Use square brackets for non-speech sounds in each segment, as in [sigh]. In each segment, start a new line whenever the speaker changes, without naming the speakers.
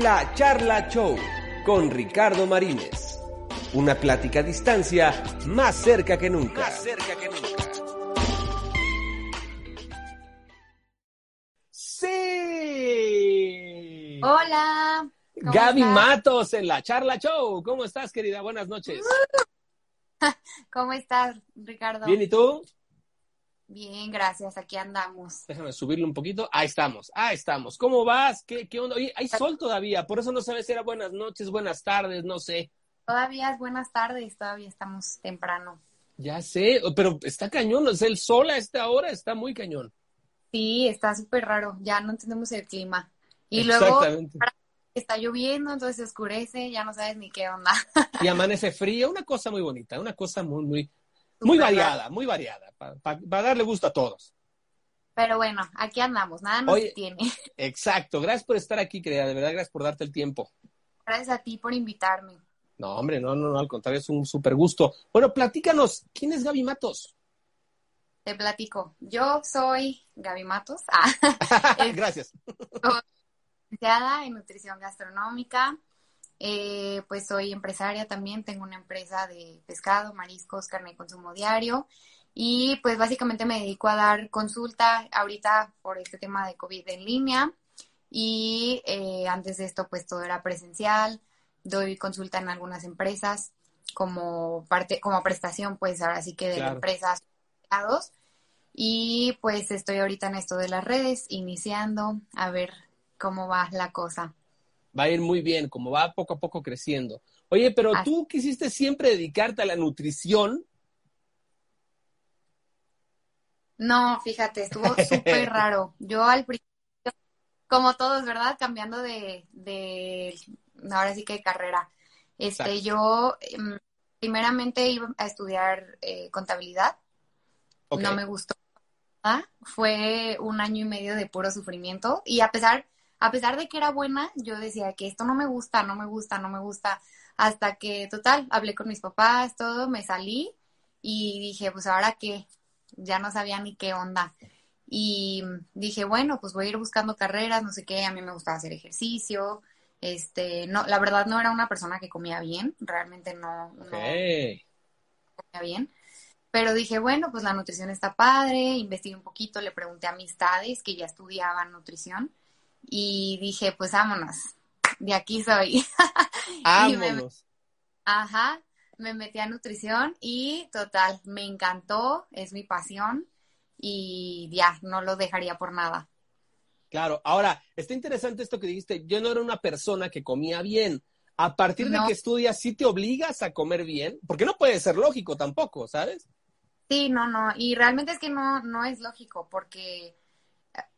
La Charla Show con Ricardo Marínez. Una plática a distancia más cerca que nunca. Más cerca que nunca.
Sí.
Hola. ¿cómo
Gaby
estás?
Matos en la Charla Show. ¿Cómo estás, querida? Buenas noches. [laughs]
¿Cómo estás, Ricardo?
Bien, ¿y tú?
Bien, gracias. Aquí andamos.
Déjame subirle un poquito. Ahí estamos, ahí estamos. ¿Cómo vas? ¿Qué, qué onda? Oye, hay sol todavía, por eso no sabes si era buenas noches, buenas tardes, no sé.
Todavía es buenas tardes, todavía estamos temprano.
Ya sé, pero está cañón, o sea, el sol a esta hora está muy cañón.
Sí, está súper raro. Ya no entendemos el clima. Y luego está lloviendo, entonces se oscurece, ya no sabes ni qué onda.
Y amanece frío, una cosa muy bonita, una cosa muy, muy, muy variada, muy variada, para darle gusto a todos.
Pero bueno, aquí andamos, nada nos
Oye.
detiene. [laughs]
Exacto, gracias por estar aquí, querida, de verdad, gracias por darte el tiempo.
Gracias a ti por invitarme.
No, hombre, no, no, no, al contrario, es un súper gusto. Bueno, platícanos, ¿quién es Gaby Matos?
Te platico. Yo soy Gaby Matos, [laughs] [laughs] ah,
gracias.
licenciada en nutrición gastronómica. Eh, pues soy empresaria también, tengo una empresa de pescado, mariscos, carne de consumo diario y pues básicamente me dedico a dar consulta ahorita por este tema de COVID en línea y eh, antes de esto pues todo era presencial, doy consulta en algunas empresas como parte, como prestación pues ahora sí que de
Claro.
empresas y pues estoy ahorita en esto de las redes, iniciando a ver cómo va la cosa.
Va a ir muy bien, como va poco a poco creciendo. Oye, pero
Así.
tú quisiste siempre dedicarte a la nutrición.
No, fíjate, estuvo [laughs] súper raro. Yo al principio, como todos, ¿verdad? Cambiando de, de ahora sí que de carrera. Este,
Exacto.
yo em, primeramente iba a estudiar eh, contabilidad. No me gustó. Fue un año y medio de puro sufrimiento. Y a pesar, a pesar de que era buena, yo decía que esto no me gusta, no me gusta, no me gusta. Hasta que, total, hablé con mis papás, todo, me salí y dije, pues ahora qué, ya no sabía ni qué onda. Y dije, bueno, pues voy a ir buscando carreras, no sé qué, a mí me gustaba hacer ejercicio. Este, no, la verdad no era una persona que comía bien, realmente no, no
Ok.
comía bien. Pero dije, bueno, pues la nutrición está padre, investigué un poquito, le pregunté a amistades que ya estudiaban nutrición y dije, pues vámonos, de aquí soy. [laughs] Y me-
Vámonos.
Ajá, me metí a nutrición y total, me encantó, es mi pasión y ya, no lo dejaría por nada.
Claro, ahora, está interesante esto que dijiste, yo no era una persona que comía bien. A partir de que estudias, ¿sí te obligas a comer bien? Porque no puede ser lógico tampoco, ¿sabes?
Sí, no, no, y realmente es que no, no es lógico porque,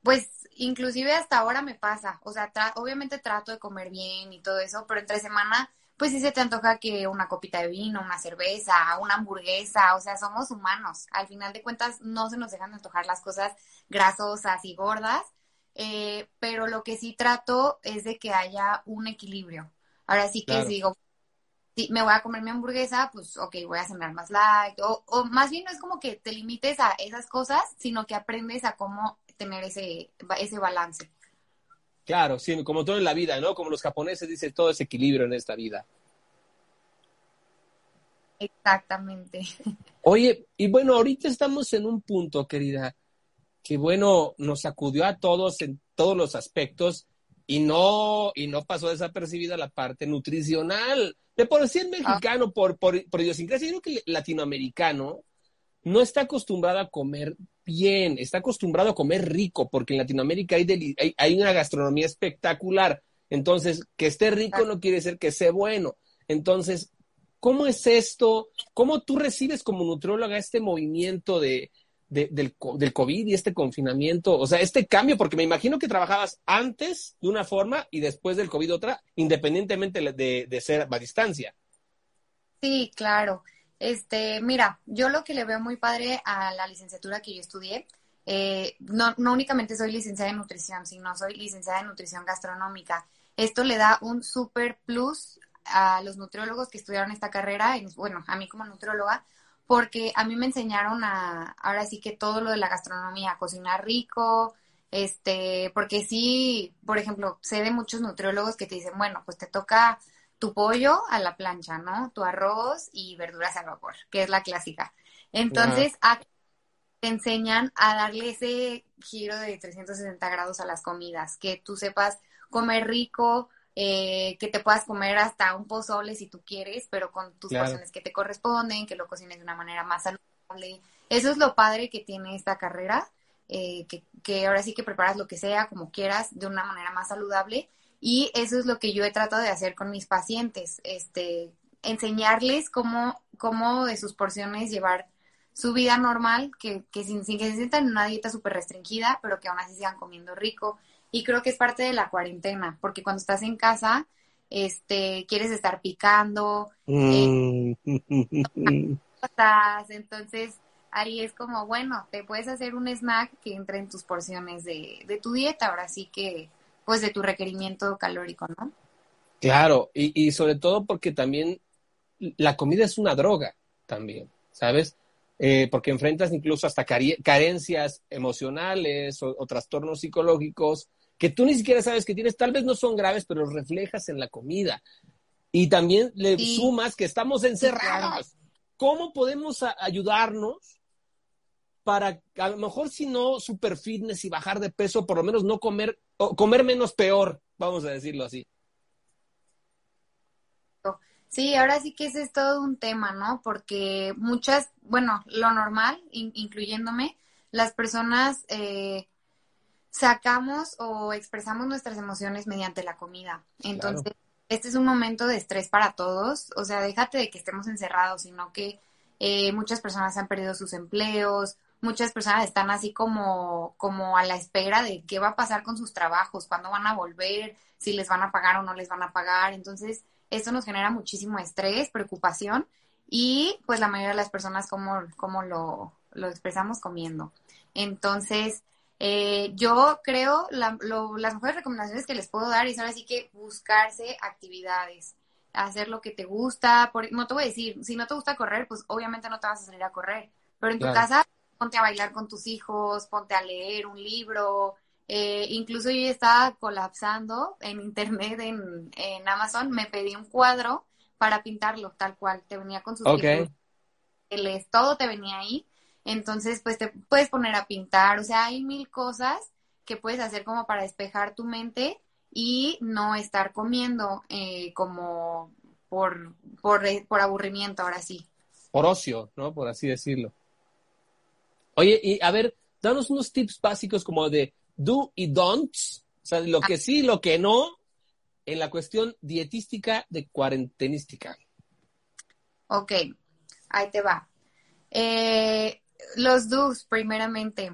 pues, inclusive hasta ahora me pasa, o sea, tra- obviamente trato de comer bien y todo eso, pero entre semana, pues sí se te antoja que una copita de vino, una cerveza, una hamburguesa, o sea, somos humanos, al final de cuentas no se nos dejan de antojar las cosas grasosas y gordas, eh, pero lo que sí trato es de que haya un equilibrio. Ahora sí que
Claro.
si digo, si me voy a comer mi hamburguesa, pues ok, voy a cenar más light. O, o más bien no es como que te limites a esas cosas, sino que aprendes a cómo tener ese, ese balance.
Claro, sí, como todo en la vida, ¿no? Como los japoneses dicen, todo es equilibrio en esta vida.
Exactamente. [laughs]
Oye, y bueno, ahorita estamos en un punto, querida, que bueno, nos sacudió a todos en todos los aspectos y no, y no pasó desapercibida la parte nutricional. De por sí el mexicano, por, por, por idiosincrasia, yo creo que el latinoamericano no está acostumbrado a comer bien, está acostumbrado a comer rico, porque en Latinoamérica hay, hay, hay una gastronomía espectacular. Entonces, que esté rico no quiere decir que sea bueno. Entonces, ¿cómo es esto? ¿Cómo tú recibes como nutrióloga este movimiento de, de- del, del COVID y este confinamiento? O sea, este cambio, porque me imagino que trabajabas antes de una forma y después del COVID otra, independientemente de, de ser a distancia.
Sí, claro. Este, mira, yo lo que le veo muy padre a la licenciatura que yo estudié, eh, no, no únicamente soy licenciada en nutrición, sino soy licenciada en nutrición gastronómica. Esto le da un super plus a los nutriólogos que estudiaron esta carrera, bueno, a mí como nutrióloga, porque a mí me enseñaron a, ahora sí que todo lo de la gastronomía, cocinar rico, Este, porque sí, por ejemplo, sé de muchos nutriólogos que te dicen, bueno, pues te toca tu pollo a la plancha, ¿no? Tu arroz y verduras al vapor, que es la clásica. Entonces, te enseñan a darle ese giro de 360 grados a las comidas, que tú sepas comer rico, eh, que te puedas comer hasta un pozole si tú quieres, pero con tus porciones que te corresponden, que lo cocines de una manera más saludable. Eso es lo padre que tiene esta carrera, eh, que, que ahora sí que preparas lo que sea, como quieras, de una manera más saludable. Y eso es lo que yo he tratado de hacer con mis pacientes, este, enseñarles cómo, cómo de sus porciones llevar su vida normal, que, que sin, sin que se sientan en una dieta súper restringida, pero que aún así sigan comiendo rico. Y creo que es parte de la cuarentena, porque cuando estás en casa, este, quieres estar picando, eh, mm. [laughs] entonces ahí es como, bueno, te puedes hacer un snack que entre en tus porciones de, de tu dieta, ahora sí que, pues de tu requerimiento calórico, ¿no?
Claro, y, y sobre todo porque también la comida es una droga también, ¿sabes? Eh, porque enfrentas incluso hasta carencias emocionales o, trastornos psicológicos que tú ni siquiera sabes que tienes, tal vez no son graves, pero los reflejas en la comida. Y también le sumas que estamos encerrados. ¿Cómo podemos ayudarnos para, a lo mejor si no super fitness y bajar de peso, por lo menos no comer, o comer menos peor, vamos a decirlo así?
Sí, ahora sí que ese es todo un tema, ¿no? Porque muchas, bueno, lo normal, incluyéndome, las personas eh, sacamos o expresamos nuestras emociones mediante la comida. Entonces, este es un momento de estrés para todos. O sea, déjate de que estemos encerrados, sino que eh, muchas personas han perdido sus empleos, muchas personas están así como, como a la espera de qué va a pasar con sus trabajos, cuándo van a volver, si les van a pagar o no les van a pagar. Entonces, esto nos genera muchísimo estrés, preocupación y pues la mayoría de las personas como, como lo, lo expresamos comiendo. Entonces, eh, yo creo la, las mejores recomendaciones que les puedo dar es ahora sí que buscarse actividades, hacer lo que te gusta. Por, no te voy a decir, si no te gusta correr, pues obviamente no te vas a salir a correr, pero en tu casa ponte a bailar con tus hijos, ponte a leer un libro, eh, incluso yo estaba colapsando en internet, en, en, Amazon, me pedí un cuadro para pintarlo tal cual, te venía con sus okay. todo te venía ahí. Entonces, pues te puedes poner a pintar, o sea, hay mil cosas que puedes hacer como para despejar tu mente y no estar comiendo eh, como por, por, por aburrimiento, ahora sí.
Por ocio, ¿no? Por así decirlo. Oye, y a ver, danos unos tips básicos como de do y don'ts, o sea, lo que sí, lo que no, en la cuestión dietística de cuarentenística.
Ok, ahí te va. Eh, los do's, primeramente.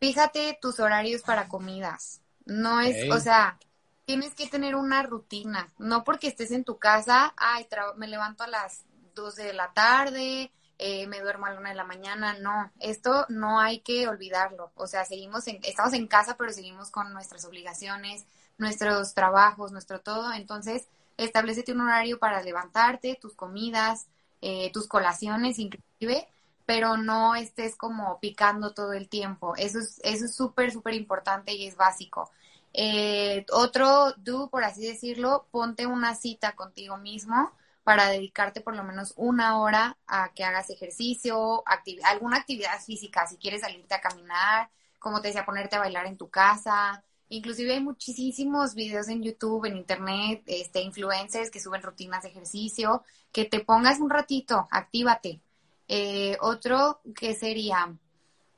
Fíjate tus horarios para comidas. No es, o sea, tienes que tener una rutina. No porque estés en tu casa, ay, me levanto a las 2 de la tarde, eh, me duermo a la una de la mañana, no, esto no hay que olvidarlo, o sea, seguimos en, estamos en casa, pero seguimos con nuestras obligaciones, nuestros trabajos, nuestro todo, entonces establecete un horario para levantarte, tus comidas, eh, tus colaciones inclusive, pero no estés como picando todo el tiempo, eso es eso es súper, súper importante y es básico. Eh, otro do, por así decirlo, ponte una cita contigo mismo, para dedicarte por lo menos una hora a que hagas ejercicio, alguna actividad física, si quieres salirte a caminar, como te decía, ponerte a bailar en tu casa. Inclusive hay muchísimos videos en YouTube, en Internet, este, influencers que suben rutinas de ejercicio, que te pongas un ratito, actívate. Eh, otro que sería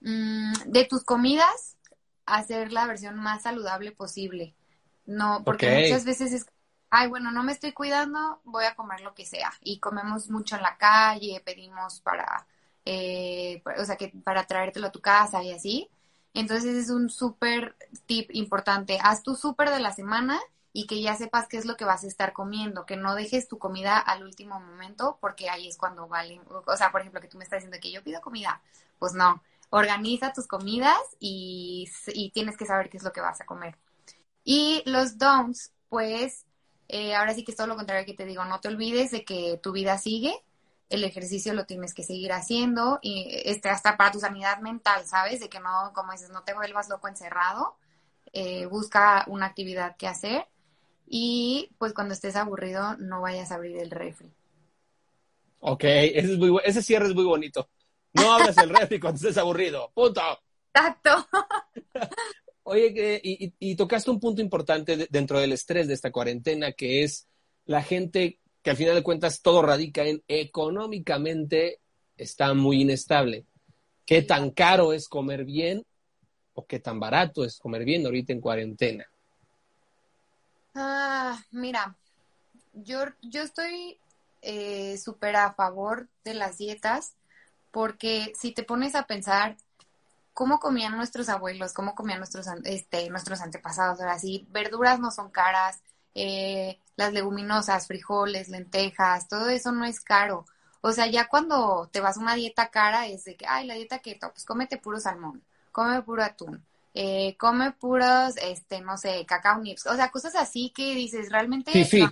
mm, de tus comidas, hacer la versión más saludable posible. No, porque muchas veces es ay, bueno, no me estoy cuidando, voy a comer lo que sea. Y comemos mucho en la calle, pedimos para, eh, o sea, que para traértelo a tu casa y así. Entonces es un súper tip importante. Haz tu súper de la semana y que ya sepas qué es lo que vas a estar comiendo, que no dejes tu comida al último momento porque ahí es cuando vale, o sea, por ejemplo, que tú me estás diciendo que yo pido comida, pues no, organiza tus comidas y, tienes que saber qué es lo que vas a comer. Y los don'ts, pues eh, ahora sí que es todo lo contrario que te digo, no te olvides de que tu vida sigue, el ejercicio lo tienes que seguir haciendo y este hasta para tu sanidad mental, ¿sabes? De que no, como dices, no te vuelvas loco encerrado, eh, busca una actividad que hacer y pues cuando estés aburrido no vayas a abrir el refri.
Ok, ese, es muy, ese cierre es muy bonito. No abras el refri cuando estés aburrido. Punto. [laughs]
Exacto. [laughs]
Oye, y, tocaste un punto importante dentro del estrés de esta cuarentena, que es la gente que al final de cuentas todo radica en económicamente está muy inestable. ¿Qué tan caro es comer bien o qué tan barato es comer bien ahorita en cuarentena?
Ah, mira, yo, yo estoy eh, súper a favor de las dietas porque si te pones a pensar cómo comían nuestros abuelos, cómo comían nuestros, este, nuestros antepasados, ahora sí, verduras no son caras, eh, las leguminosas, frijoles, lentejas, todo eso no es caro. O sea, ya cuando te vas a una dieta cara es de que, ay, la dieta keto, pues cómete puro salmón, come puro atún, eh, come puros, este, no sé, cacao nips, o sea, cosas así que dices, realmente...
Sí, sí.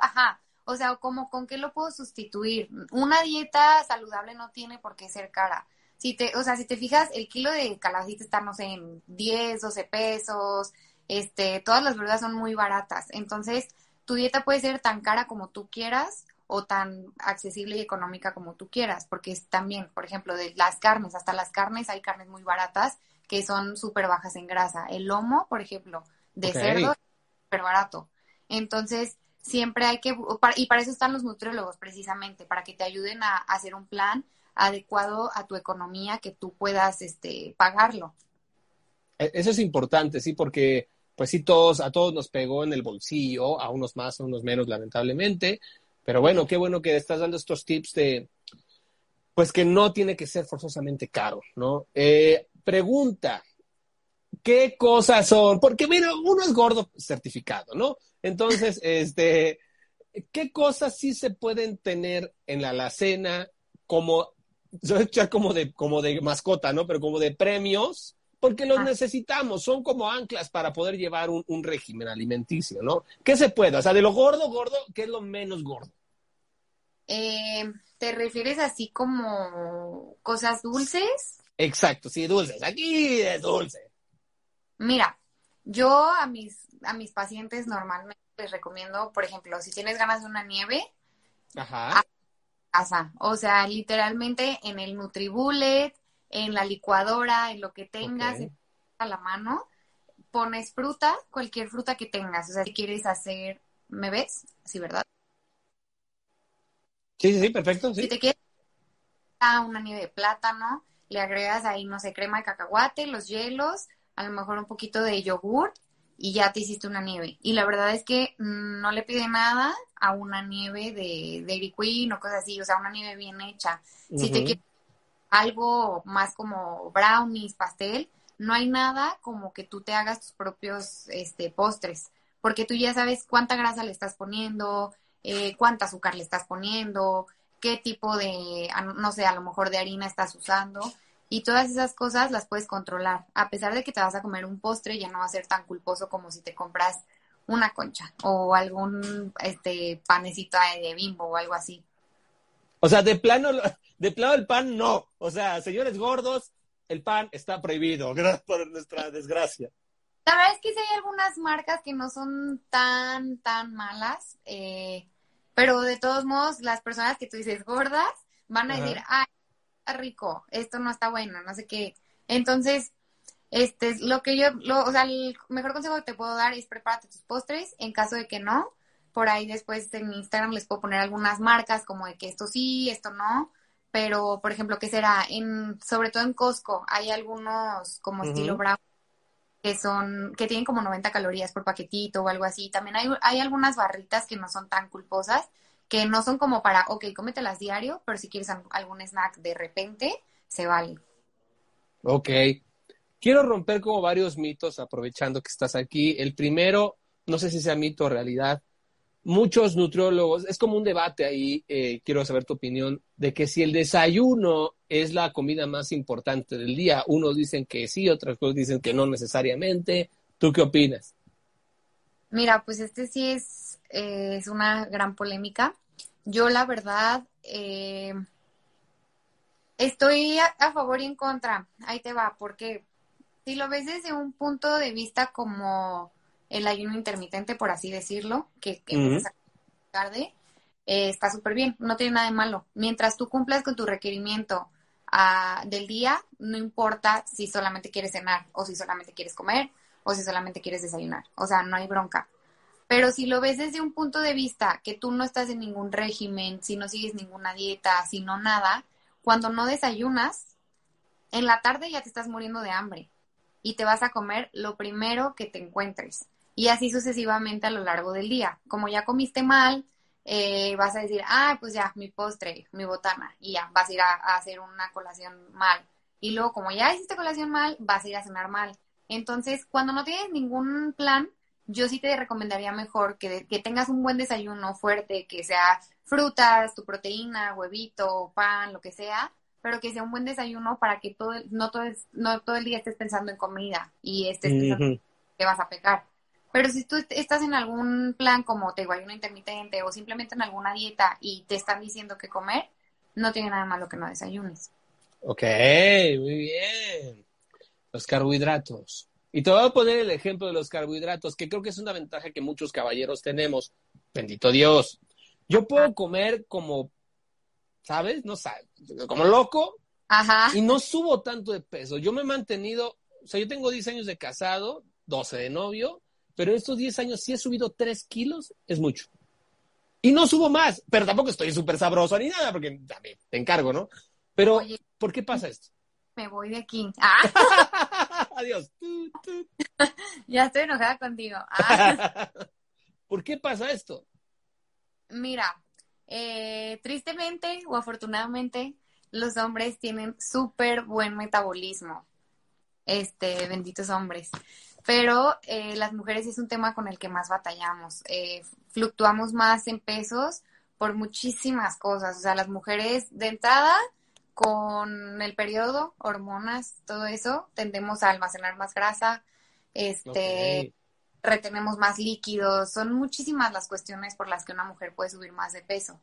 ajá, o sea, como con qué lo puedo sustituir. Una dieta saludable no tiene por qué ser cara. Si te, o sea, si te fijas, el kilo de calabacita está, no sé, en 10, 12 pesos, este, todas las verduras son muy baratas. Entonces, tu dieta puede ser tan cara como tú quieras o tan accesible y económica como tú quieras, porque es también, por ejemplo, de las carnes, hasta las carnes hay carnes muy baratas que son súper bajas en grasa. El lomo, por ejemplo, de cerdo es súper barato. Entonces, siempre hay que, y para eso están los nutriólogos precisamente, para que te ayuden a hacer un plan adecuado a tu economía que tú puedas este, pagarlo.
E, eso es importante, sí, porque pues sí, todos, a todos nos pegó en el bolsillo, a unos más, a unos menos, lamentablemente. Pero bueno, qué bueno que estás dando estos tips de, pues que no tiene que ser forzosamente caro, ¿no? Eh, pregunta, ¿qué cosas son? Porque mira, uno es gordo certificado, ¿no? Entonces, [laughs] este, ¿qué cosas sí se pueden tener en la alacena como, [laughs] como de, como de mascota, ¿no? Pero como de premios porque los ah. necesitamos, son como anclas para poder llevar un, régimen alimenticio, ¿no? ¿Qué se puede? O sea, de lo gordo, gordo, ¿qué es lo menos gordo?
Eh, ¿Te refieres así como cosas dulces?
Exacto, sí, dulces. Aquí es dulce.
Mira, yo a mis, a mis pacientes normalmente les recomiendo, por ejemplo, si tienes ganas de una nieve,
Ajá.
Casa. O sea, literalmente en el Nutribullet, en la licuadora, en lo que tengas a la mano, pones fruta, cualquier fruta que tengas. O sea, si quieres hacer, ¿me ves? Sí, ¿verdad?
Sí, sí, sí, perfecto.
Si te quieres una nieve de plátano, le agregas ahí, no sé, crema de cacahuate, los hielos, a lo mejor un poquito de yogur y ya te hiciste una nieve. Y la verdad es que no le pide nada a una nieve de Dairy Queen o cosas así, o sea, una nieve bien hecha. Si te quieres algo más como brownies, pastel, no hay nada como que tú te hagas tus propios este, postres, porque tú ya sabes cuánta grasa le estás poniendo, eh, cuánta azúcar le estás poniendo, qué tipo de, no sé, a lo mejor de harina estás usando. Y todas esas cosas las puedes controlar. A pesar de que te vas a comer un postre, ya no va a ser tan culposo como si te compras una concha o algún este panecito de bimbo o algo así.
O sea, de plano, de plano el pan no. O sea, señores gordos, el pan está prohibido, gracias por nuestra desgracia.
La verdad es que sí hay algunas marcas que no son tan, tan malas, eh, pero de todos modos, las personas que tú dices gordas van a decir, ay, está rico, esto no está bueno, no sé qué. Entonces, este, lo que yo, lo, o sea, el mejor consejo que te puedo dar es prepárate tus postres, en caso de que no, por ahí después en Instagram les puedo poner algunas marcas como de que esto sí, esto no. Pero, por ejemplo, ¿qué será? En, sobre todo en Costco hay algunos como estilo brown que son, que tienen como 90 calorías por paquetito o algo así. También hay, hay algunas barritas que no son tan culposas, que no son como para, ok, cómetelas diario, pero si quieres algún snack de repente, se vale.
Ok. Quiero romper como varios mitos aprovechando que estás aquí. El primero, no sé si sea mito o realidad, muchos nutriólogos, es como un debate ahí, eh, quiero saber tu opinión, de que si el desayuno es la comida más importante del día, unos dicen que sí, otros dicen que no necesariamente. ¿Tú qué opinas?
Mira, pues este sí es, eh, es una gran polémica. yo la verdad eh, estoy a, favor y en contra. Ahí te va, porque si lo ves desde un punto de vista como el ayuno intermitente, por así decirlo, que, que tarde, eh, está súper bien, no tiene nada de malo. Mientras tú cumplas con tu requerimiento ah, del día, no importa si solamente quieres cenar o si solamente quieres comer o si solamente quieres desayunar. O sea, no hay bronca. Pero si lo ves desde un punto de vista que tú no estás en ningún régimen, si no sigues ninguna dieta, si no nada, cuando no desayunas, en la tarde ya te estás muriendo de hambre y te vas a comer lo primero que te encuentres. Y así sucesivamente a lo largo del día. Como ya comiste mal, eh, vas a decir, ah, pues ya, mi postre, mi botana, y ya, vas a ir a, a, hacer una colación mal. Y luego, como ya hiciste colación mal, vas a ir a cenar mal. Entonces, cuando no tienes ningún plan, yo sí te recomendaría mejor que, que tengas un buen desayuno fuerte, que sea frutas, tu proteína, huevito, pan, lo que sea, pero que sea un buen desayuno para que todo, no, todo, no todo el día estés pensando en comida y estés pensando que vas a pecar. Pero si tú estás en algún plan como te digo, ayuno intermitente o simplemente en alguna dieta y te están diciendo que comer, no tiene nada malo que no desayunes.
Ok, muy bien. Los carbohidratos. Y te voy a poner el ejemplo de los carbohidratos, que creo que es una ventaja que muchos caballeros tenemos. Bendito Dios. Yo puedo comer como, ¿sabes? No sabes, como loco.
Ajá.
Y no subo tanto de peso. Yo me he mantenido, o sea, yo tengo 10 años de casado, 12 de novio, pero en estos 10 años sí he subido 3 kilos, es mucho. Y no subo más, pero tampoco estoy súper sabroso ni nada, porque también te encargo, ¿no? Pero, ¿por qué pasa esto?
Me voy de aquí. Ah. [laughs]
Adiós. [laughs]
ya estoy enojada contigo. Ah. [laughs]
¿Por qué pasa esto?
Mira, eh, tristemente o afortunadamente, los hombres tienen súper buen metabolismo. Este, benditos hombres. Pero eh, las mujeres es un tema con el que más batallamos. Eh, fluctuamos más en pesos por muchísimas cosas. O sea, las mujeres de entrada con el periodo, hormonas, todo eso, tendemos a almacenar más grasa, este, retenemos más líquidos, son muchísimas las cuestiones por las que una mujer puede subir más de peso.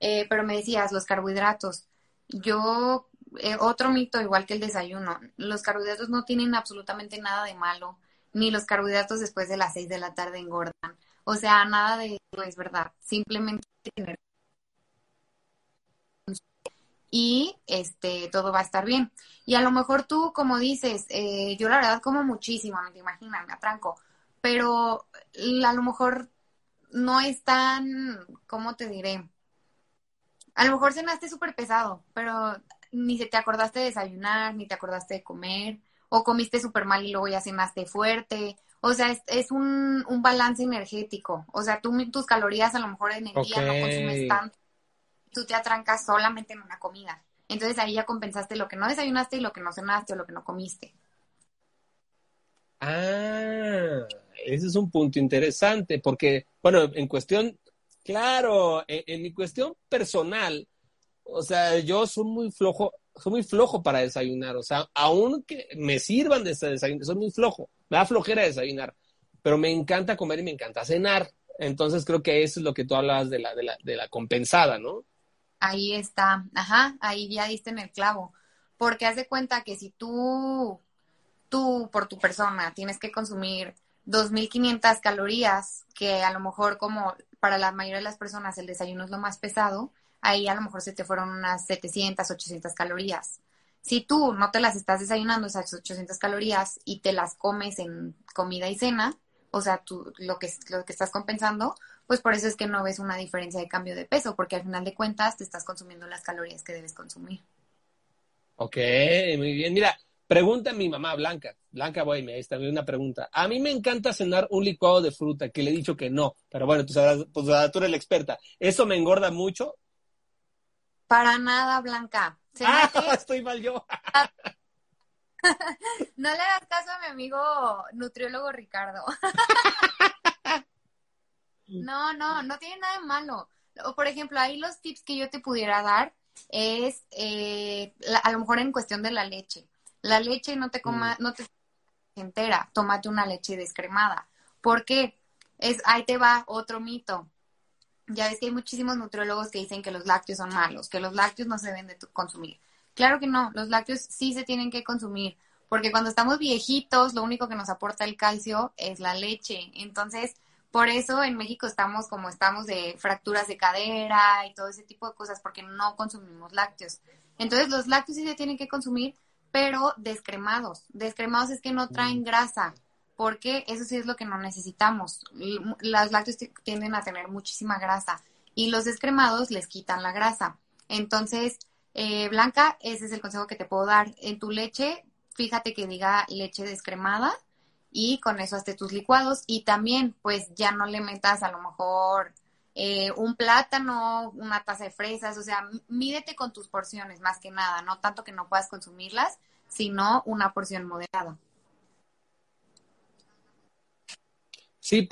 Eh, pero me decías, los carbohidratos. Yo, eh, otro mito, igual que el desayuno, los carbohidratos no tienen absolutamente nada de malo, ni los carbohidratos después de las seis de la tarde engordan. O sea, nada de eso es verdad. Simplemente tener y este todo va a estar bien. Y a lo mejor tú, como dices, eh, yo la verdad como muchísimo, no te imaginas, me atranco, pero a lo mejor no es tan, ¿cómo te diré? A lo mejor cenaste súper pesado, pero ni se te acordaste de desayunar, ni te acordaste de comer, o comiste súper mal y luego ya cenaste fuerte. O sea, es, un, un, balance energético. O sea, tú tus calorías a lo mejor en el día no consumes tanto tú te atrancas solamente en una comida. Entonces ahí ya compensaste lo que no desayunaste y lo que no cenaste o lo que no comiste.
Ah, ese es un punto interesante porque, bueno, en cuestión, claro, en, mi cuestión personal, o sea, yo soy muy flojo, soy muy flojo para desayunar, o sea, aunque me sirvan de desayunar, soy muy flojo, me da flojera desayunar, pero me encanta comer y me encanta cenar. Entonces creo que eso es lo que tú hablabas de la, de la, de la compensada, ¿no?
Ahí está, ajá, ahí ya diste en el clavo. Porque haz de cuenta que si tú, tú por tu persona tienes que consumir 2.500 calorías, que a lo mejor como para la mayoría de las personas el desayuno es lo más pesado, ahí a lo mejor se te fueron unas 700, 800 calorías. Si tú no te las estás desayunando esas 800 calorías y te las comes en comida y cena, o sea, tú lo que, lo que estás compensando, pues por eso es que no ves una diferencia de cambio de peso, porque al final de cuentas te estás consumiendo las calorías que debes consumir.
Ok, muy bien. Mira, pregunta a mi mamá Blanca. Blanca, voy, me está una pregunta. A mí me encanta cenar un licuado de fruta, que le he dicho que no, pero bueno, tú sabrás, pues tú eres la experta. ¿Eso me engorda mucho?
Para nada, Blanca.
Ah, [laughs] estoy mal yo. [laughs]
no le das caso a mi amigo nutriólogo Ricardo. [laughs] No, no, no tiene nada de malo. O, por ejemplo, ahí los tips que yo te pudiera dar es eh, a lo mejor en cuestión de la leche. La leche no te coma, mm. no te entera, tómate una leche descremada. ¿Por qué? Es, ahí te va otro mito. ya ves que hay muchísimos nutriólogos que dicen que los lácteos son malos, que los lácteos no se deben de consumir. Claro que no, los lácteos sí se tienen que consumir, porque cuando estamos viejitos, lo único que nos aporta el calcio es la leche. Entonces, por eso en México estamos como estamos de fracturas de cadera y todo ese tipo de cosas, porque no consumimos lácteos. Entonces, los lácteos sí se tienen que consumir, pero descremados. Descremados es que no traen mm. grasa, porque eso sí es lo que no necesitamos. Los lácteos tienden a tener muchísima grasa y los descremados les quitan la grasa. Entonces, eh, Blanca, ese es el consejo que te puedo dar. En tu leche, fíjate que diga leche descremada y con eso hazte tus licuados y también pues ya no le metas a lo mejor eh, un plátano, una taza de fresas, o sea, mídete con tus porciones más que nada, no tanto que no puedas consumirlas, sino una porción moderada.
Sí,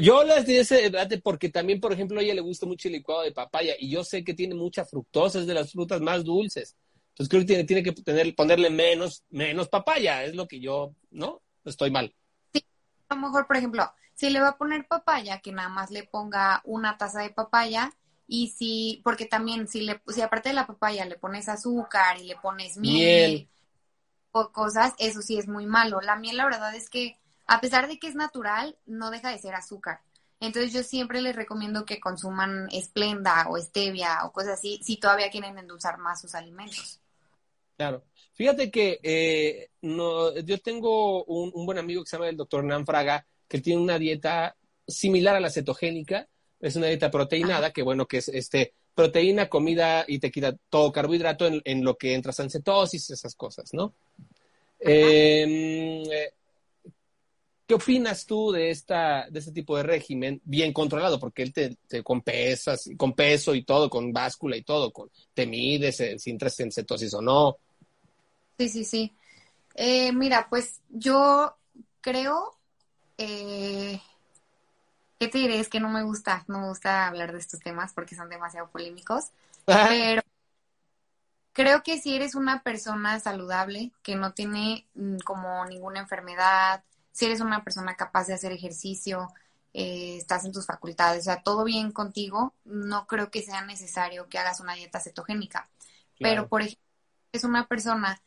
yo les di ese debate porque también, por ejemplo, a ella le gusta mucho el licuado de papaya y yo sé que tiene mucha fructosa, es de las frutas más dulces. Entonces creo que tiene, tiene que tener, ponerle menos, menos papaya, es lo que yo, ¿no? Estoy mal.
A lo mejor, por ejemplo, si le va a poner papaya, que nada más le ponga una taza de papaya y si, porque también si le, si aparte de la papaya le pones azúcar y le pones miel, miel. o cosas, eso sí es muy malo. La miel, la verdad es que a pesar de que es natural, no deja de ser azúcar. Entonces yo siempre les recomiendo que consuman esplenda o stevia o cosas así, si todavía quieren endulzar más sus alimentos.
Claro. Fíjate que eh, no, yo tengo un, buen amigo que se llama el doctor Nan Fraga, que tiene una dieta similar a la cetogénica, es una dieta proteinada, que bueno, que es este proteína, comida y te quita todo carbohidrato en, lo que entras en cetosis, esas cosas, ¿no? Em, eh, ¿Qué opinas tú de esta de este tipo de régimen bien controlado? Porque él te, te con pesas, con peso y todo, con báscula y todo, con te mides eh, si entras en cetosis o no.
Sí, sí, sí. Eh, mira, pues yo creo eh, ¿qué te diré? Es que no me gusta, no me gusta hablar de estos temas porque son demasiado polémicos. [laughs] Pero creo que si eres una persona saludable, que no tiene mm, como ninguna enfermedad, si eres una persona capaz de hacer ejercicio, eh, estás en tus facultades, o sea, todo bien contigo, no creo que sea necesario que hagas una dieta cetogénica. Pero, por ejemplo, es una persona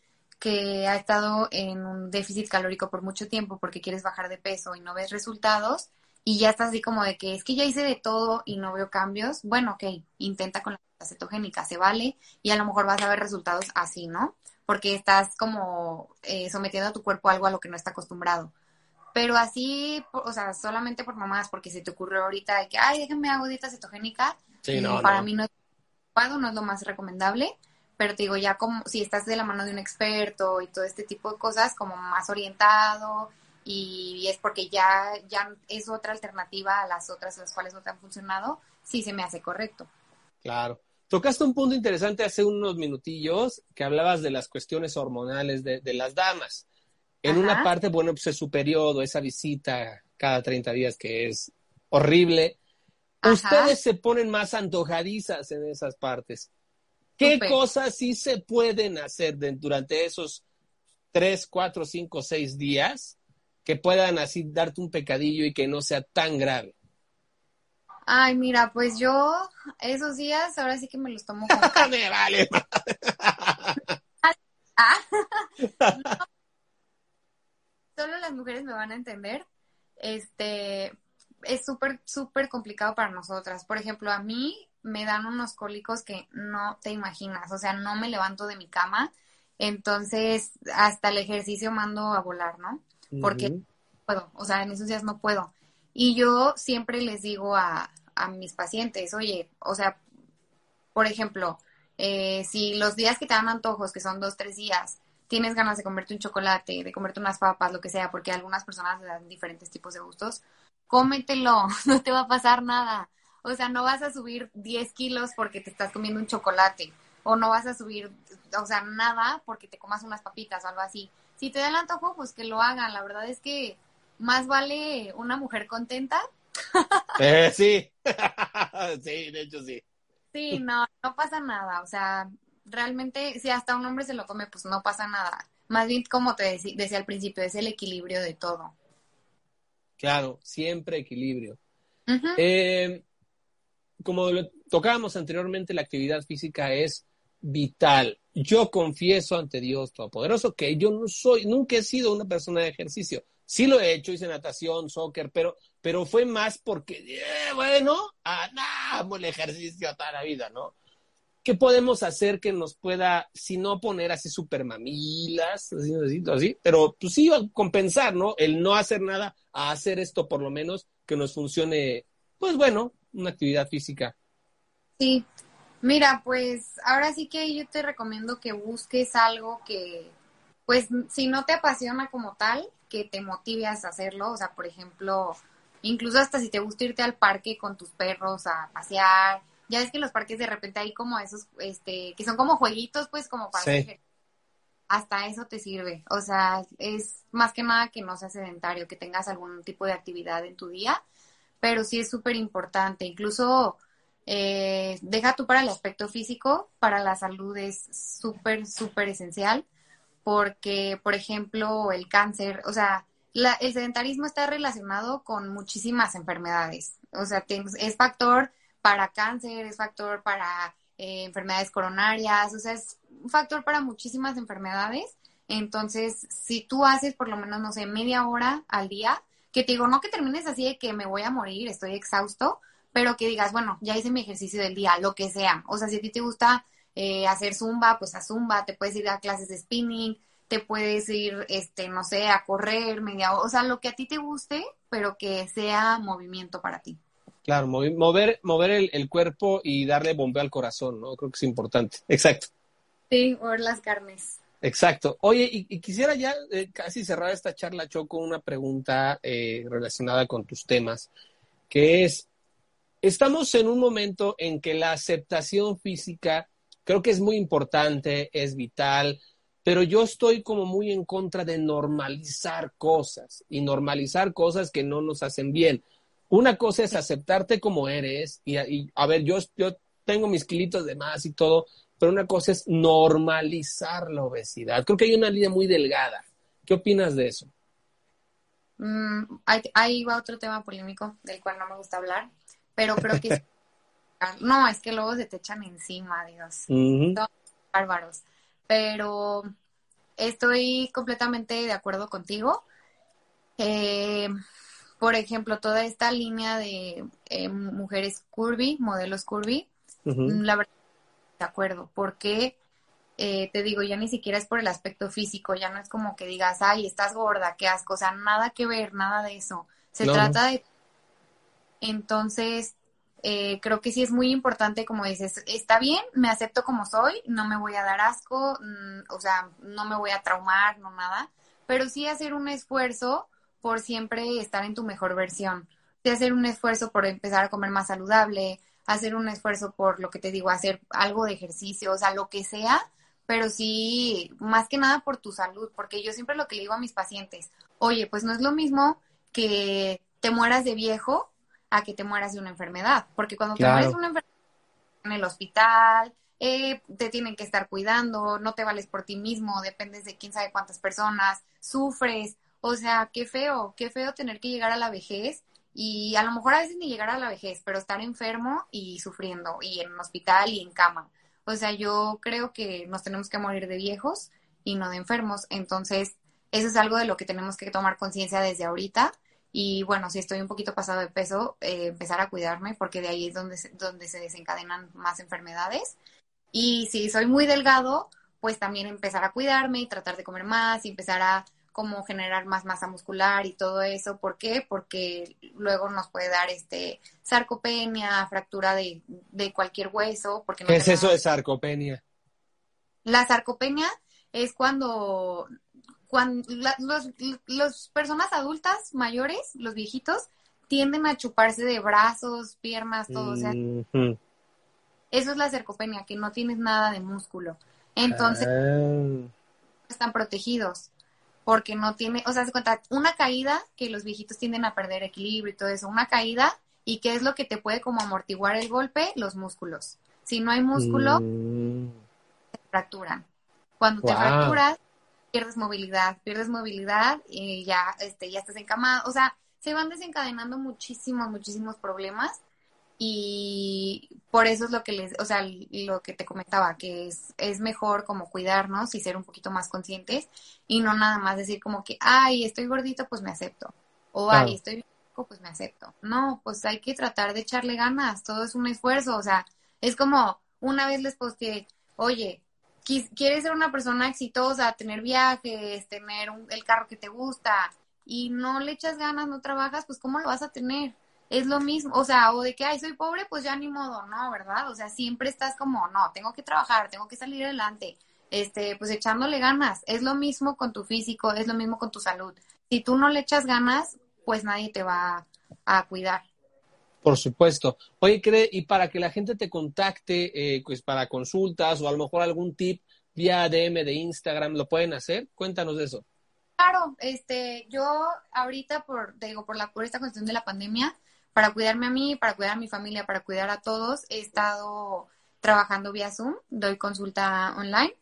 que ha estado en un déficit calórico por mucho tiempo porque quieres bajar de peso y no ves resultados y ya estás así como de que es que ya hice de todo y no veo cambios, bueno, ok, intenta con la cetogénica, se vale y a lo mejor vas a ver resultados así, ¿no? Porque estás como eh, sometiendo a tu cuerpo a algo a lo que no está acostumbrado. Pero así, o sea, solamente por mamás, porque se te ocurrió ahorita de que, ay, déjame hago dieta cetogénica. Sí, no, para mí no es, no es lo más recomendable, pero te digo, ya como si estás de la mano de un experto y todo este tipo de cosas, como más orientado y es porque ya, ya es otra alternativa a las otras, las cuales no te han funcionado, sí se me hace correcto.
Claro. Tocaste un punto interesante hace unos minutillos que hablabas de las cuestiones hormonales de, de las damas. En una parte, bueno, pues es su periodo, esa visita cada 30 días que es horrible. Ustedes se ponen más antojadizas en esas partes. ¿Qué cosas sí se pueden hacer durante esos 3, 4, 5, 6 días que puedan así darte un pecadillo y que no sea tan grave?
Ay, mira, pues yo esos días ahora sí que me los tomo con... [laughs] me vale. [laughs] ah, solo las mujeres me van a entender, este, es súper, súper complicado para nosotras. Por ejemplo, a mí me dan unos cólicos que no te imaginas, o sea, no me levanto de mi cama, entonces hasta el ejercicio mando a volar, ¿no? Porque puedo, o sea, en esos días no puedo. Y yo siempre les digo a, a mis pacientes, oye, o sea, por ejemplo, eh, si los días que te dan antojos, que son dos, tres días, tienes ganas de comerte un chocolate, de comerte unas papas, lo que sea, porque a algunas personas le dan diferentes tipos de gustos, cómetelo, [laughs] no te va a pasar nada. O sea, no vas a subir 10 kilos porque te estás comiendo un chocolate, o no vas a subir, o sea, nada porque te comas unas papitas o algo así. Si te da el antojo, pues que lo hagan. La verdad es que más vale una mujer contenta. [laughs]
Eh, sí, [laughs] sí, de hecho sí.
Sí, no, no pasa nada. O sea, realmente, si hasta un hombre se lo come, pues no pasa nada. Más bien, como te decía al principio, es el equilibrio de todo.
Claro, siempre equilibrio. Eh, como lo tocábamos anteriormente, la actividad física es vital. Yo confieso ante Dios Todopoderoso que yo no soy, nunca he sido una persona de ejercicio. Sí lo he hecho, hice natación, soccer, pero, pero fue más porque, eh, bueno, ah, el ejercicio toda la vida, ¿no? ¿Qué podemos hacer que nos pueda, si no poner así super mamilas, así, así, así, pero pues sí compensar, ¿no? El no hacer nada a hacer esto por lo menos que nos funcione, pues bueno, una actividad física.
Sí, mira, pues ahora sí que yo te recomiendo que busques algo que, pues si no te apasiona como tal, que te motive a hacerlo, o sea, por ejemplo, incluso hasta si te gusta irte al parque con tus perros a pasear, ya es que en los parques de repente hay como esos, este, que son como jueguitos, pues como para sí. hasta eso te sirve. O sea, es más que nada que no seas sedentario, que tengas algún tipo de actividad en tu día, pero sí es súper importante. Incluso eh, deja tú para el aspecto físico, para la salud es súper, súper esencial, porque, por ejemplo, el cáncer, o sea, el sedentarismo está relacionado con muchísimas enfermedades. O sea, es factor para cáncer, es factor para eh, enfermedades coronarias, o sea, es un factor para muchísimas enfermedades. Entonces, si tú haces por lo menos, no sé, media hora al día, que te digo, no que termines así de que me voy a morir, estoy exhausto, pero que digas, bueno, ya hice mi ejercicio del día, lo que sea. O sea, si a ti te gusta eh, hacer zumba, pues a zumba, te puedes ir a clases de spinning, te puedes ir, este, no sé, a correr media hora, o sea, lo que a ti te guste, pero que sea movimiento para ti.
Claro, mover, mover el, cuerpo y darle bombeo al corazón, ¿no? Creo que es importante. Exacto.
Sí, mover las carnes.
Exacto. Oye, y, quisiera ya eh, casi cerrar esta charla, Choco, una pregunta eh, relacionada con tus temas, que es, estamos en un momento en que la aceptación física creo que es muy importante, es vital, pero yo estoy como muy en contra de normalizar cosas y normalizar cosas que no nos hacen bien. Una cosa es aceptarte como eres y, a ver, yo, yo tengo mis kilitos de más y todo, pero una cosa es normalizar la obesidad. Creo que hay una línea muy delgada. ¿Qué opinas de eso?
Mm, ahí, va otro tema polémico del cual no me gusta hablar, pero creo que [laughs] no, es que luego se te echan encima, Dios. bárbaros. Pero estoy completamente de acuerdo contigo. Eh, por ejemplo, toda esta línea de eh, mujeres curvy, modelos curvy, la verdad, de acuerdo, porque eh, te digo, ya ni siquiera es por el aspecto físico, ya no es como que digas, ay, estás gorda, qué asco, o sea, nada que ver, nada de eso. Se trata de... Entonces, eh, creo que sí es muy importante, como dices, está bien, me acepto como soy, no me voy a dar asco, mm, o sea, no me voy a traumar, no nada, pero sí hacer un esfuerzo por siempre estar en tu mejor versión. De hacer un esfuerzo por empezar a comer más saludable, hacer un esfuerzo por lo que te digo, hacer algo de ejercicio, o sea, lo que sea, pero sí, más que nada por tu salud, porque yo siempre lo que le digo a mis pacientes, oye, pues no es lo mismo que te mueras de viejo a que te mueras de una enfermedad, porque cuando te mueres de una enfermedad en el hospital, eh, te tienen que estar cuidando, no te vales por ti mismo, dependes de quién sabe cuántas personas, sufres, o sea, qué feo, qué feo tener que llegar a la vejez y a lo mejor a veces ni llegar a la vejez, pero estar enfermo y sufriendo y en hospital y en cama. O sea, yo creo que nos tenemos que morir de viejos y no de enfermos. Entonces, eso es algo de lo que tenemos que tomar conciencia desde ahorita. Y bueno, si estoy un poquito pasado de peso, eh, empezar a cuidarme porque de ahí es donde donde se desencadenan más enfermedades. Y si soy muy delgado, pues también empezar a cuidarme y tratar de comer más y empezar a cómo generar más masa muscular y todo eso. ¿Por qué? Porque luego nos puede dar este sarcopenia, fractura de, cualquier hueso. Porque
¿Qué es eso de sarcopenia?
La sarcopenia es cuando, cuando los, personas adultas mayores, los viejitos, tienden a chuparse de brazos, piernas, todo. eso es la sarcopenia, que no tienes nada de músculo. Entonces, ah. están protegidos porque no tiene, o sea, se cuenta, una caída que los viejitos tienden a perder equilibrio y todo eso, una caída y qué es lo que te puede como amortiguar el golpe, los músculos. Si no hay músculo, mm. se fracturan. Cuando te fracturas, pierdes movilidad, pierdes movilidad y ya, este, ya estás encamado, o sea, se van desencadenando muchísimos, muchísimos problemas y por eso es lo que les, o sea, lo que te comentaba, que es, es mejor como cuidarnos y ser un poquito más conscientes y no nada más decir como que, ay, estoy gordito, pues me acepto. O, ay, estoy pues me acepto. No, pues hay que tratar de echarle ganas, todo es un esfuerzo, o sea, es como una vez les posteé, oye, quieres ser una persona exitosa, tener viajes, tener el carro que te gusta y no le echas ganas, no trabajas, pues ¿cómo lo vas a tener? Es lo mismo, o sea, o de que, ay, soy pobre, pues ya ni modo, no, ¿verdad? O sea, siempre estás como, no, tengo que trabajar, tengo que salir adelante, este, pues echándole ganas. Es lo mismo con tu físico, es lo mismo con tu salud. Si tú no le echas ganas, pues nadie te va a, cuidar.
Por supuesto. Oye, cree, y para que la gente te contacte, eh, pues para consultas o a lo mejor algún tip vía DM de Instagram, ¿lo pueden hacer? Cuéntanos de eso.
Claro, este, yo ahorita por, te digo, por la, por esta cuestión de la pandemia, para cuidarme a mí, para cuidar a mi familia, para cuidar a todos, he estado trabajando vía Zoom, doy consulta online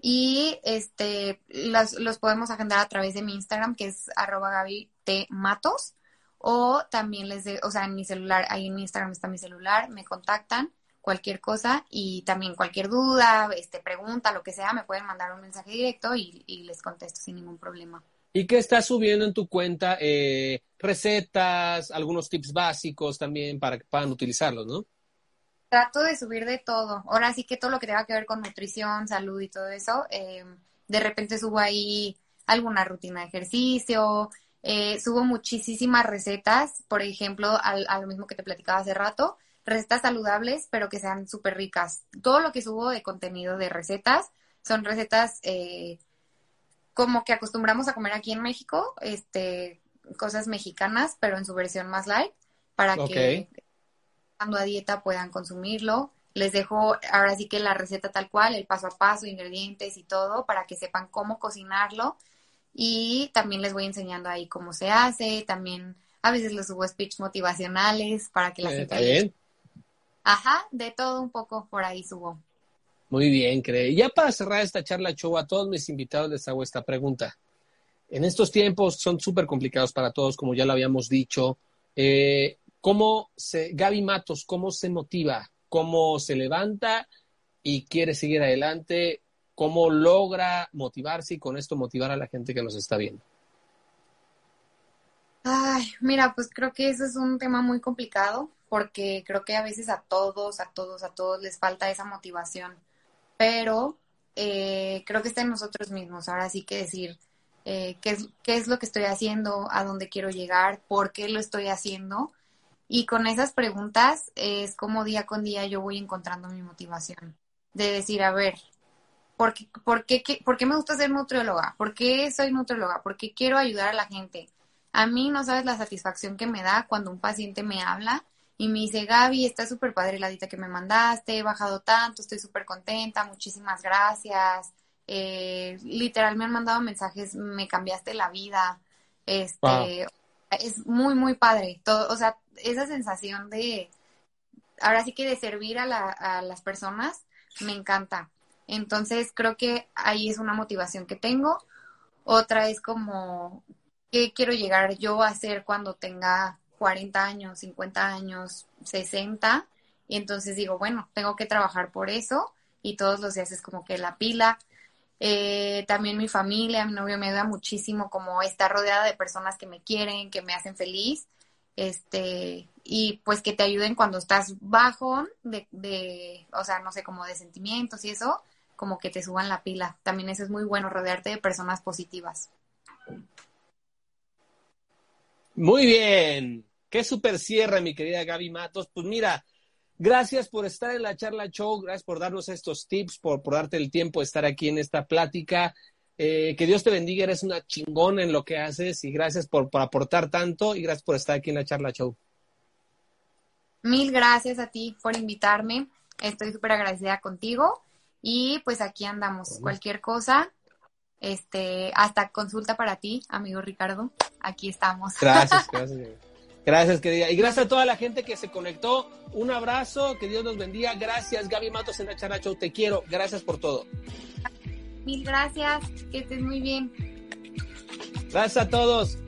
y este los, podemos agendar a través de mi Instagram que es arroba Gaby T Matos o también les de, o sea, en mi celular, ahí en mi Instagram está mi celular, me contactan cualquier cosa y también cualquier duda, este pregunta, lo que sea, me pueden mandar un mensaje directo y, y les contesto sin ningún problema.
¿Y qué estás subiendo en tu cuenta? Eh, recetas, algunos tips básicos también para que puedan utilizarlos, ¿no?
Trato de subir de todo. Ahora sí que todo lo que tenga que ver con nutrición, salud y todo eso. Eh, de repente subo ahí alguna rutina de ejercicio. Eh, subo muchísimas recetas, por ejemplo, al, a lo mismo que te platicaba hace rato, recetas saludables, pero que sean súper ricas. Todo lo que subo de contenido de recetas son recetas eh, como que acostumbramos a comer aquí en México, este, cosas mexicanas, pero en su versión más light, para que cuando a dieta puedan consumirlo. Les dejo ahora sí que la receta tal cual, el paso a paso, ingredientes y todo, para que sepan cómo cocinarlo. Y también les voy enseñando ahí cómo se hace. También a veces los subo speech motivacionales para que la
gente... bien.
Ajá, de todo un poco por ahí subo.
Muy bien, cree. Ya para cerrar esta charla show, a todos mis invitados les hago esta pregunta. En estos tiempos son súper complicados para todos, como ya lo habíamos dicho. Eh, ¿Cómo se, Gaby Matos, cómo se motiva? ¿Cómo se levanta y quiere seguir adelante? ¿Cómo logra motivarse y con esto motivar a la gente que nos está viendo?
Ay, mira, pues creo que eso es un tema muy complicado porque creo que a veces a todos, a todos, a todos les falta esa motivación pero eh, creo que está en nosotros mismos. Ahora sí que decir eh, qué, es, lo que estoy haciendo, a dónde quiero llegar, por qué lo estoy haciendo. Y con esas preguntas es como día con día yo voy encontrando mi motivación. De decir, a ver, ¿por por qué me gusta ser nutrióloga? ¿Por qué soy nutrióloga? ¿Por qué quiero ayudar a la gente? A mí no sabes la satisfacción que me da cuando un paciente me habla y me dice, Gaby, está súper padre la dita que me mandaste, he bajado tanto, estoy súper contenta, muchísimas gracias. Eh, literal me han mandado mensajes, me cambiaste la vida. Este, es muy, muy padre. Todo, o sea, esa sensación de, ahora sí que de servir a, la, a las personas, me encanta. Entonces creo que ahí es una motivación que tengo. Otra es como, ¿qué quiero llegar yo a hacer cuando tenga 40 años, 50 años, 60, y entonces digo, bueno, tengo que trabajar por eso y todos los días es como que la pila. Eh, también mi familia, mi novio me ayuda muchísimo como estar rodeada de personas que me quieren, que me hacen feliz, este, y pues que te ayuden cuando estás bajo de, de, o sea, no sé, como de sentimientos y eso, como que te suban la pila. También eso es muy bueno, rodearte de personas positivas.
Muy bien. Qué super cierre, mi querida Gaby Matos. Pues mira, gracias por estar en la charla show, gracias por darnos estos tips, por, por darte el tiempo de estar aquí en esta plática. Eh, que Dios te bendiga, eres una chingón en lo que haces y gracias por, por aportar tanto y gracias por estar aquí en la charla show.
Mil gracias a ti por invitarme. Estoy súper agradecida contigo y pues aquí andamos. Cualquier cosa, este, hasta consulta para ti, amigo Ricardo. Aquí estamos.
Gracias, [laughs] gracias. Gracias, querida. Y gracias a toda la gente que se conectó. Un abrazo, que Dios nos bendiga. Gracias, Gaby Matos en la Te quiero. Gracias por todo.
Mil gracias. Que estés muy bien.
Gracias a todos.